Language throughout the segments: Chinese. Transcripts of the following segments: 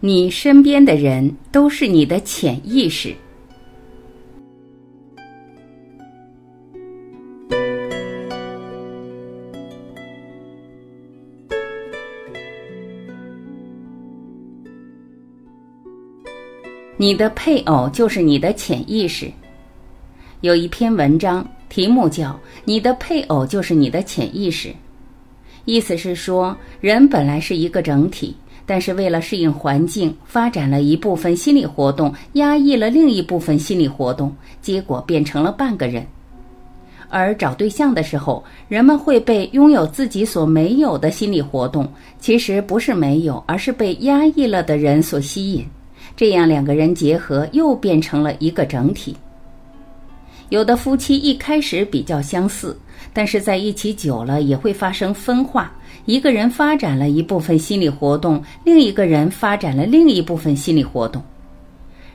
你身边的人都是你的潜意识。你的配偶就是你的潜意识。有一篇文章，题目叫《你的配偶就是你的潜意识》，意思是说，人本来是一个整体，但是为了适应环境，发展了一部分心理活动，压抑了另一部分心理活动，结果变成了半个人。而找对象的时候，人们会被拥有自己所没有的心理活动，其实不是没有，而是被压抑了的人所吸引。这样两个人结合，又变成了一个整体。有的夫妻一开始比较相似，但是在一起久了也会发生分化。一个人发展了一部分心理活动，另一个人发展了另一部分心理活动。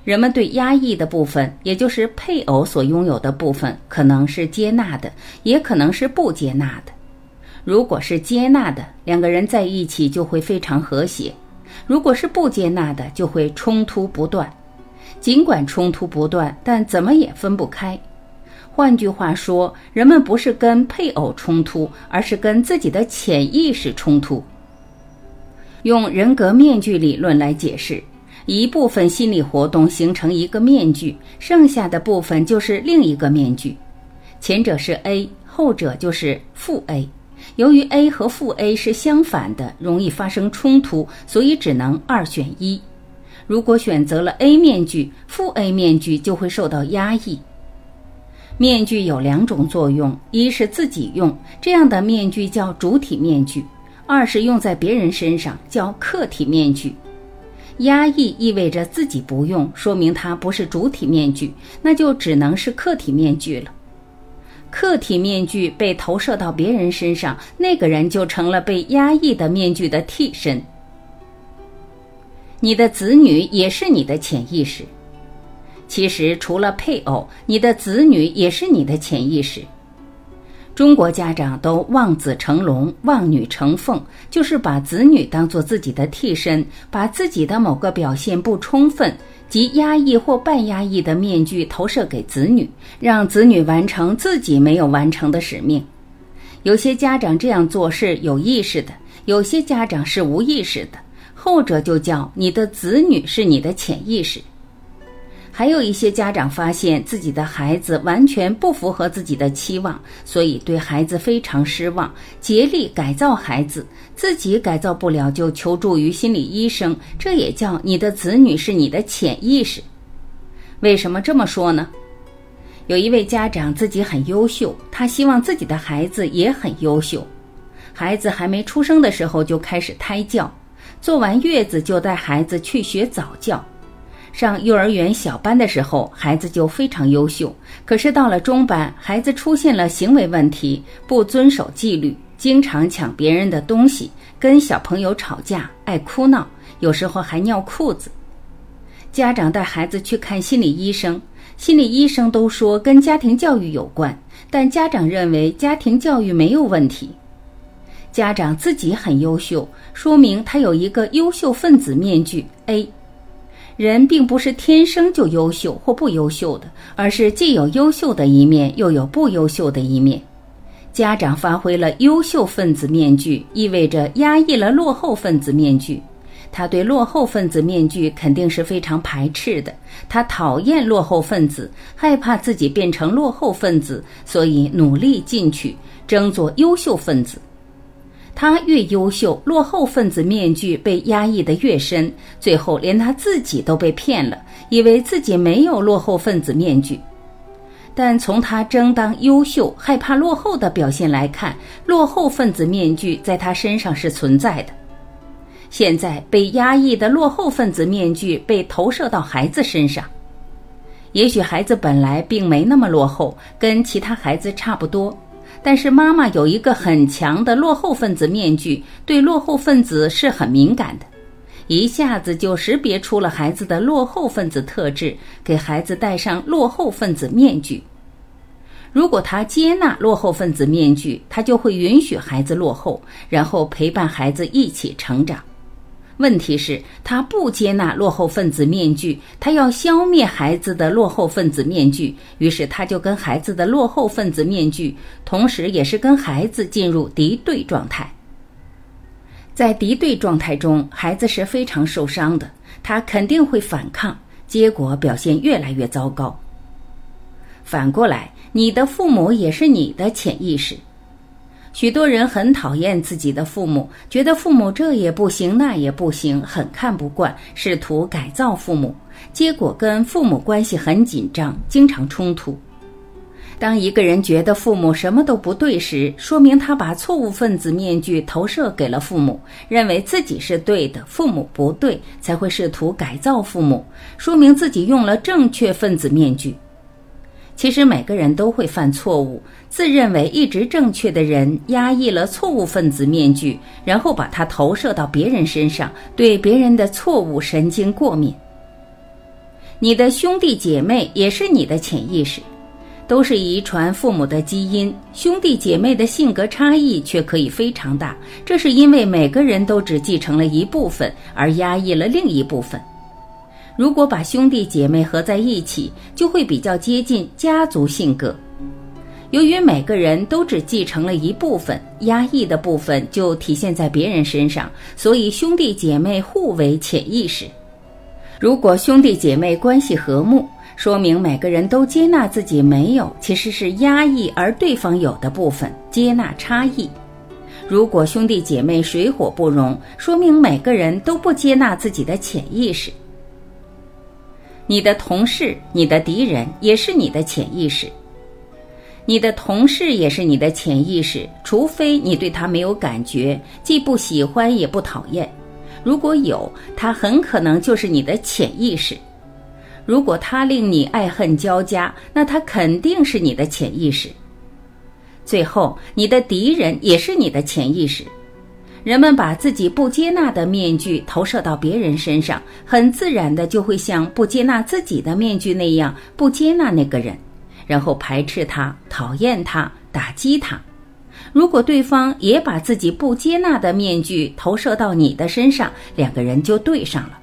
人们对压抑的部分，也就是配偶所拥有的部分，可能是接纳的，也可能是不接纳的。如果是接纳的，两个人在一起就会非常和谐。如果是不接纳的，就会冲突不断。尽管冲突不断，但怎么也分不开。换句话说，人们不是跟配偶冲突，而是跟自己的潜意识冲突。用人格面具理论来解释，一部分心理活动形成一个面具，剩下的部分就是另一个面具。前者是 A，后者就是负 A。由于 A 和负 A 是相反的，容易发生冲突，所以只能二选一。如果选择了 A 面具，负 A 面具就会受到压抑。面具有两种作用：一是自己用，这样的面具叫主体面具；二是用在别人身上，叫客体面具。压抑意味着自己不用，说明它不是主体面具，那就只能是客体面具了。客体面具被投射到别人身上，那个人就成了被压抑的面具的替身。你的子女也是你的潜意识。其实，除了配偶，你的子女也是你的潜意识。中国家长都望子成龙、望女成凤，就是把子女当做自己的替身，把自己的某个表现不充分。及压抑或半压抑的面具投射给子女，让子女完成自己没有完成的使命。有些家长这样做是有意识的，有些家长是无意识的。后者就叫你的子女是你的潜意识。还有一些家长发现自己的孩子完全不符合自己的期望，所以对孩子非常失望，竭力改造孩子，自己改造不了就求助于心理医生。这也叫你的子女是你的潜意识。为什么这么说呢？有一位家长自己很优秀，他希望自己的孩子也很优秀。孩子还没出生的时候就开始胎教，做完月子就带孩子去学早教。上幼儿园小班的时候，孩子就非常优秀。可是到了中班，孩子出现了行为问题，不遵守纪律，经常抢别人的东西，跟小朋友吵架，爱哭闹，有时候还尿裤子。家长带孩子去看心理医生，心理医生都说跟家庭教育有关，但家长认为家庭教育没有问题。家长自己很优秀，说明他有一个优秀分子面具 A。人并不是天生就优秀或不优秀的，而是既有优秀的一面，又有不优秀的一面。家长发挥了优秀分子面具，意味着压抑了落后分子面具。他对落后分子面具肯定是非常排斥的，他讨厌落后分子，害怕自己变成落后分子，所以努力进取，争做优秀分子。他越优秀，落后分子面具被压抑的越深，最后连他自己都被骗了，以为自己没有落后分子面具。但从他争当优秀、害怕落后的表现来看，落后分子面具在他身上是存在的。现在被压抑的落后分子面具被投射到孩子身上，也许孩子本来并没那么落后，跟其他孩子差不多。但是妈妈有一个很强的落后分子面具，对落后分子是很敏感的，一下子就识别出了孩子的落后分子特质，给孩子戴上落后分子面具。如果他接纳落后分子面具，他就会允许孩子落后，然后陪伴孩子一起成长。问题是，他不接纳落后分子面具，他要消灭孩子的落后分子面具，于是他就跟孩子的落后分子面具，同时也是跟孩子进入敌对状态。在敌对状态中，孩子是非常受伤的，他肯定会反抗，结果表现越来越糟糕。反过来，你的父母也是你的潜意识。许多人很讨厌自己的父母，觉得父母这也不行那也不行，很看不惯，试图改造父母，结果跟父母关系很紧张，经常冲突。当一个人觉得父母什么都不对时，说明他把错误分子面具投射给了父母，认为自己是对的，父母不对，才会试图改造父母，说明自己用了正确分子面具。其实每个人都会犯错误，自认为一直正确的人压抑了错误分子面具，然后把它投射到别人身上，对别人的错误神经过敏。你的兄弟姐妹也是你的潜意识，都是遗传父母的基因，兄弟姐妹的性格差异却可以非常大，这是因为每个人都只继承了一部分，而压抑了另一部分。如果把兄弟姐妹合在一起，就会比较接近家族性格。由于每个人都只继承了一部分，压抑的部分就体现在别人身上，所以兄弟姐妹互为潜意识。如果兄弟姐妹关系和睦，说明每个人都接纳自己没有，其实是压抑而对方有的部分，接纳差异。如果兄弟姐妹水火不容，说明每个人都不接纳自己的潜意识。你的同事、你的敌人也是你的潜意识。你的同事也是你的潜意识，除非你对他没有感觉，既不喜欢也不讨厌。如果有，他很可能就是你的潜意识。如果他令你爱恨交加，那他肯定是你的潜意识。最后，你的敌人也是你的潜意识。人们把自己不接纳的面具投射到别人身上，很自然的就会像不接纳自己的面具那样不接纳那个人，然后排斥他、讨厌他、打击他。如果对方也把自己不接纳的面具投射到你的身上，两个人就对上了。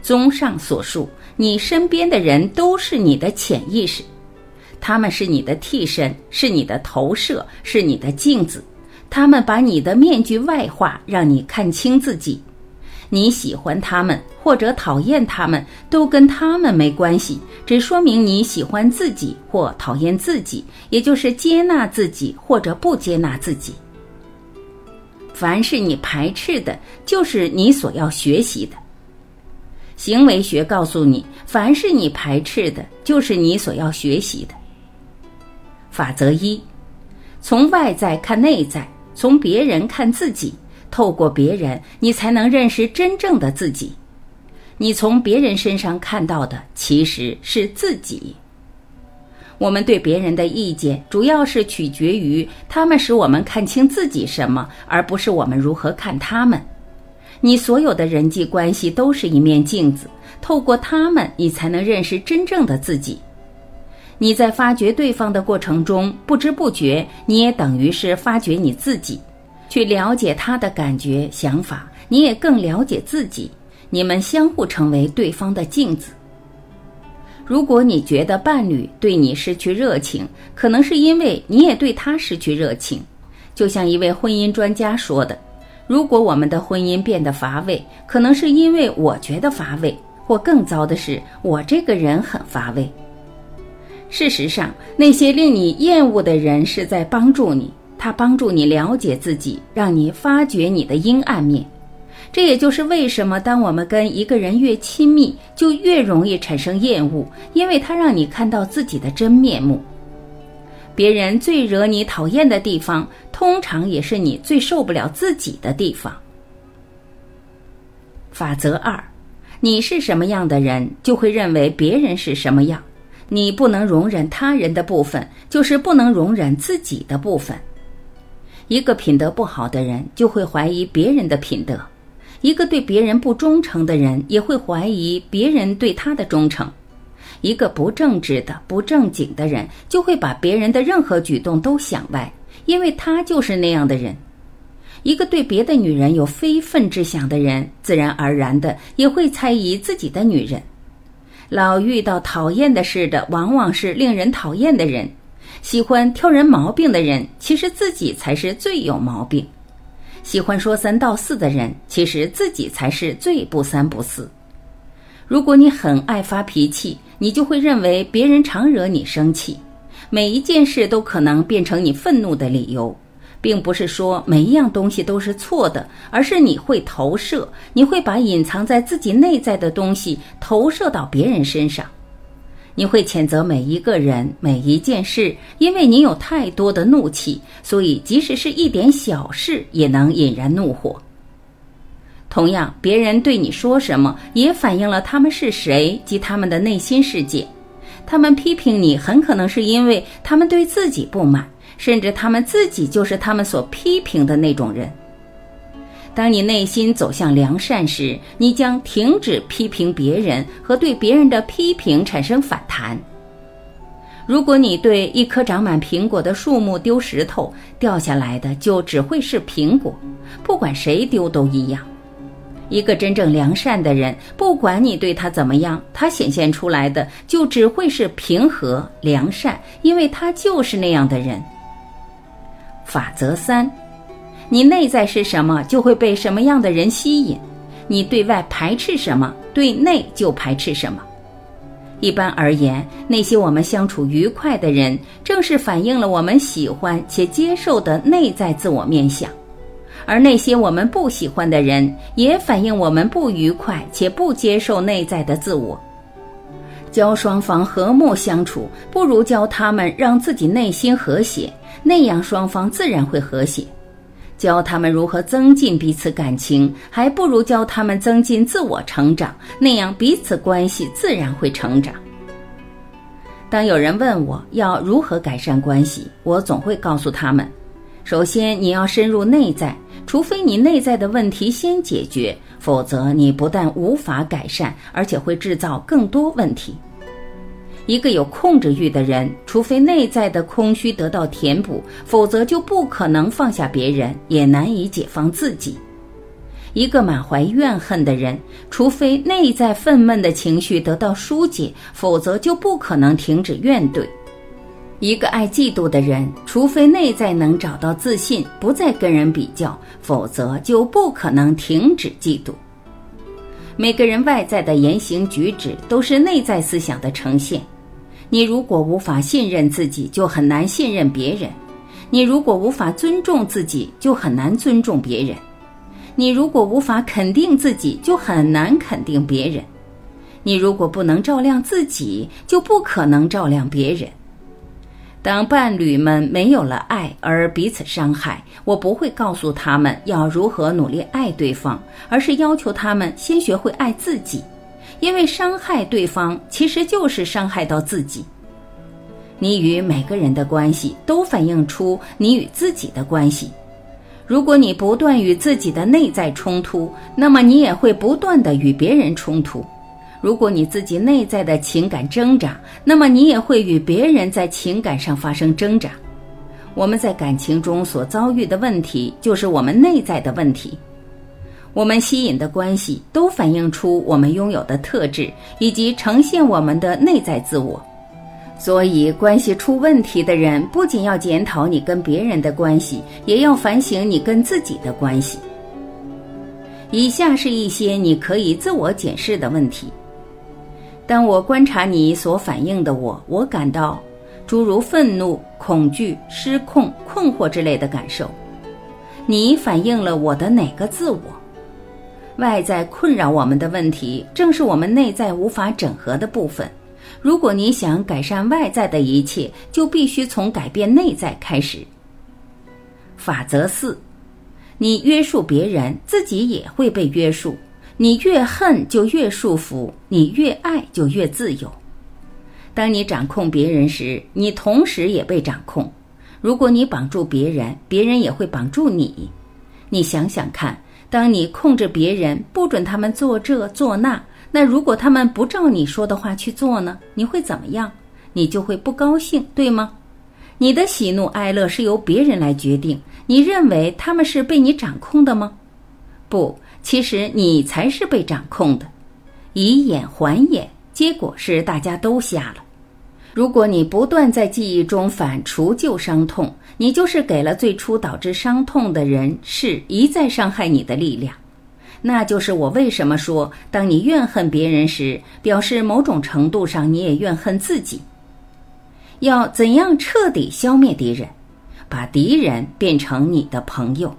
综上所述，你身边的人都是你的潜意识，他们是你的替身，是你的投射，是你的镜子。他们把你的面具外化，让你看清自己。你喜欢他们或者讨厌他们，都跟他们没关系，只说明你喜欢自己或讨厌自己，也就是接纳自己或者不接纳自己。凡是你排斥的，就是你所要学习的。行为学告诉你，凡是你排斥的，就是你所要学习的。法则一：从外在看内在。从别人看自己，透过别人，你才能认识真正的自己。你从别人身上看到的其实是自己。我们对别人的意见，主要是取决于他们使我们看清自己什么，而不是我们如何看他们。你所有的人际关系都是一面镜子，透过他们，你才能认识真正的自己。你在发掘对方的过程中，不知不觉，你也等于是发掘你自己，去了解他的感觉、想法，你也更了解自己。你们相互成为对方的镜子。如果你觉得伴侣对你失去热情，可能是因为你也对他失去热情。就像一位婚姻专家说的：“如果我们的婚姻变得乏味，可能是因为我觉得乏味，或更糟的是，我这个人很乏味。”事实上，那些令你厌恶的人是在帮助你，他帮助你了解自己，让你发掘你的阴暗面。这也就是为什么，当我们跟一个人越亲密，就越容易产生厌恶，因为他让你看到自己的真面目。别人最惹你讨厌的地方，通常也是你最受不了自己的地方。法则二：你是什么样的人，就会认为别人是什么样。你不能容忍他人的部分，就是不能容忍自己的部分。一个品德不好的人，就会怀疑别人的品德；一个对别人不忠诚的人，也会怀疑别人对他的忠诚；一个不正直的、不正经的人，就会把别人的任何举动都想歪，因为他就是那样的人。一个对别的女人有非分之想的人，自然而然的也会猜疑自己的女人。老遇到讨厌的事的，往往是令人讨厌的人；喜欢挑人毛病的人，其实自己才是最有毛病；喜欢说三道四的人，其实自己才是最不三不四。如果你很爱发脾气，你就会认为别人常惹你生气，每一件事都可能变成你愤怒的理由。并不是说每一样东西都是错的，而是你会投射，你会把隐藏在自己内在的东西投射到别人身上，你会谴责每一个人、每一件事，因为你有太多的怒气，所以即使是一点小事也能引燃怒火。同样，别人对你说什么，也反映了他们是谁及他们的内心世界。他们批评你，很可能是因为他们对自己不满。甚至他们自己就是他们所批评的那种人。当你内心走向良善时，你将停止批评别人和对别人的批评产生反弹。如果你对一棵长满苹果的树木丢石头，掉下来的就只会是苹果，不管谁丢都一样。一个真正良善的人，不管你对他怎么样，他显现出来的就只会是平和良善，因为他就是那样的人。法则三：你内在是什么，就会被什么样的人吸引；你对外排斥什么，对内就排斥什么。一般而言，那些我们相处愉快的人，正是反映了我们喜欢且接受的内在自我面相；而那些我们不喜欢的人，也反映我们不愉快且不接受内在的自我。教双方和睦相处，不如教他们让自己内心和谐。那样双方自然会和谐。教他们如何增进彼此感情，还不如教他们增进自我成长。那样彼此关系自然会成长。当有人问我要如何改善关系，我总会告诉他们：首先你要深入内在，除非你内在的问题先解决，否则你不但无法改善，而且会制造更多问题。一个有控制欲的人，除非内在的空虚得到填补，否则就不可能放下别人，也难以解放自己。一个满怀怨恨的人，除非内在愤懑的情绪得到疏解，否则就不可能停止怨怼。一个爱嫉妒的人，除非内在能找到自信，不再跟人比较，否则就不可能停止嫉妒。每个人外在的言行举止，都是内在思想的呈现。你如果无法信任自己，就很难信任别人；你如果无法尊重自己，就很难尊重别人；你如果无法肯定自己，就很难肯定别人；你如果不能照亮自己，就不可能照亮别人。当伴侣们没有了爱而彼此伤害，我不会告诉他们要如何努力爱对方，而是要求他们先学会爱自己。因为伤害对方其实就是伤害到自己。你与每个人的关系都反映出你与自己的关系。如果你不断与自己的内在冲突，那么你也会不断的与别人冲突。如果你自己内在的情感挣扎，那么你也会与别人在情感上发生挣扎。我们在感情中所遭遇的问题，就是我们内在的问题。我们吸引的关系都反映出我们拥有的特质，以及呈现我们的内在自我。所以，关系出问题的人不仅要检讨你跟别人的关系，也要反省你跟自己的关系。以下是一些你可以自我检视的问题：当我观察你所反映的我，我感到诸如愤怒、恐惧、失控、困惑之类的感受，你反映了我的哪个自我？外在困扰我们的问题，正是我们内在无法整合的部分。如果你想改善外在的一切，就必须从改变内在开始。法则四：你约束别人，自己也会被约束。你越恨就越束缚，你越爱就越自由。当你掌控别人时，你同时也被掌控。如果你绑住别人，别人也会绑住你。你想想看。当你控制别人，不准他们做这做那，那如果他们不照你说的话去做呢？你会怎么样？你就会不高兴，对吗？你的喜怒哀乐是由别人来决定，你认为他们是被你掌控的吗？不，其实你才是被掌控的。以眼还眼，结果是大家都瞎了。如果你不断在记忆中反刍旧伤痛，你就是给了最初导致伤痛的人事一再伤害你的力量。那就是我为什么说，当你怨恨别人时，表示某种程度上你也怨恨自己。要怎样彻底消灭敌人？把敌人变成你的朋友，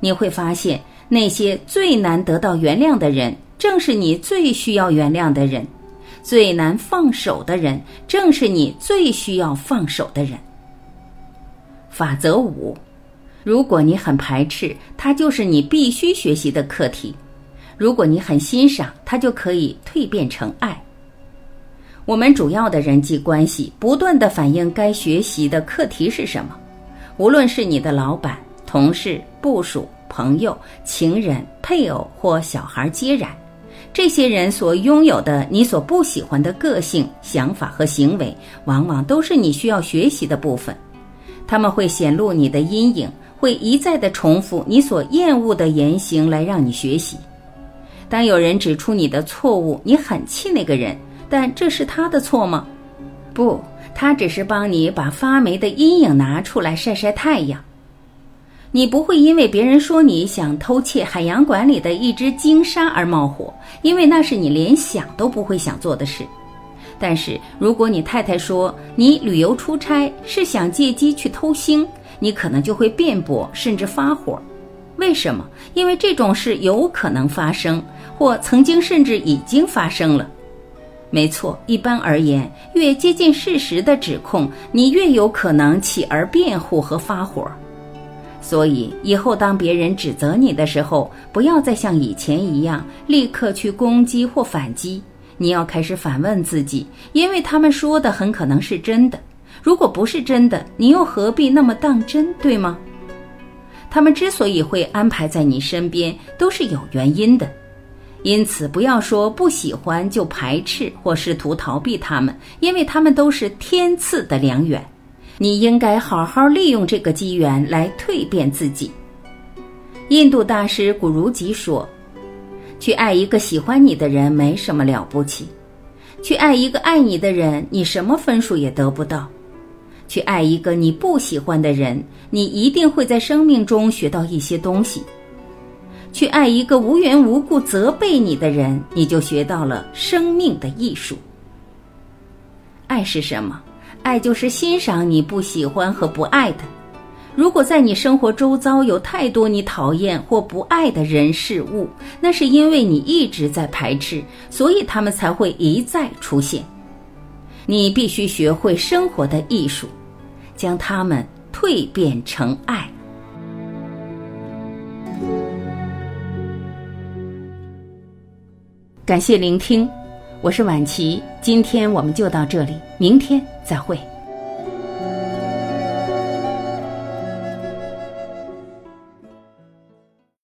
你会发现那些最难得到原谅的人，正是你最需要原谅的人；最难放手的人，正是你最需要放手的人。法则五。如果你很排斥，它就是你必须学习的课题；如果你很欣赏，它就可以蜕变成爱。我们主要的人际关系不断的反映该学习的课题是什么，无论是你的老板、同事、部属、朋友、情人、配偶或小孩皆然。这些人所拥有的你所不喜欢的个性、想法和行为，往往都是你需要学习的部分，他们会显露你的阴影。会一再的重复你所厌恶的言行来让你学习。当有人指出你的错误，你很气那个人，但这是他的错吗？不，他只是帮你把发霉的阴影拿出来晒晒太阳。你不会因为别人说你想偷窃海洋馆里的一只鲸鲨而冒火，因为那是你连想都不会想做的事。但是如果你太太说你旅游出差是想借机去偷腥，你可能就会辩驳，甚至发火。为什么？因为这种事有可能发生，或曾经甚至已经发生了。没错，一般而言，越接近事实的指控，你越有可能起而辩护和发火。所以，以后当别人指责你的时候，不要再像以前一样立刻去攻击或反击。你要开始反问自己，因为他们说的很可能是真的。如果不是真的，你又何必那么当真，对吗？他们之所以会安排在你身边，都是有原因的。因此，不要说不喜欢就排斥或试图逃避他们，因为他们都是天赐的良缘。你应该好好利用这个机缘来蜕变自己。印度大师古如吉说：“去爱一个喜欢你的人没什么了不起，去爱一个爱你的人，你什么分数也得不到。”去爱一个你不喜欢的人，你一定会在生命中学到一些东西。去爱一个无缘无故责备你的人，你就学到了生命的艺术。爱是什么？爱就是欣赏你不喜欢和不爱的。如果在你生活周遭有太多你讨厌或不爱的人事物，那是因为你一直在排斥，所以他们才会一再出现。你必须学会生活的艺术，将它们蜕变成爱。感谢聆听，我是晚琪，今天我们就到这里，明天再会。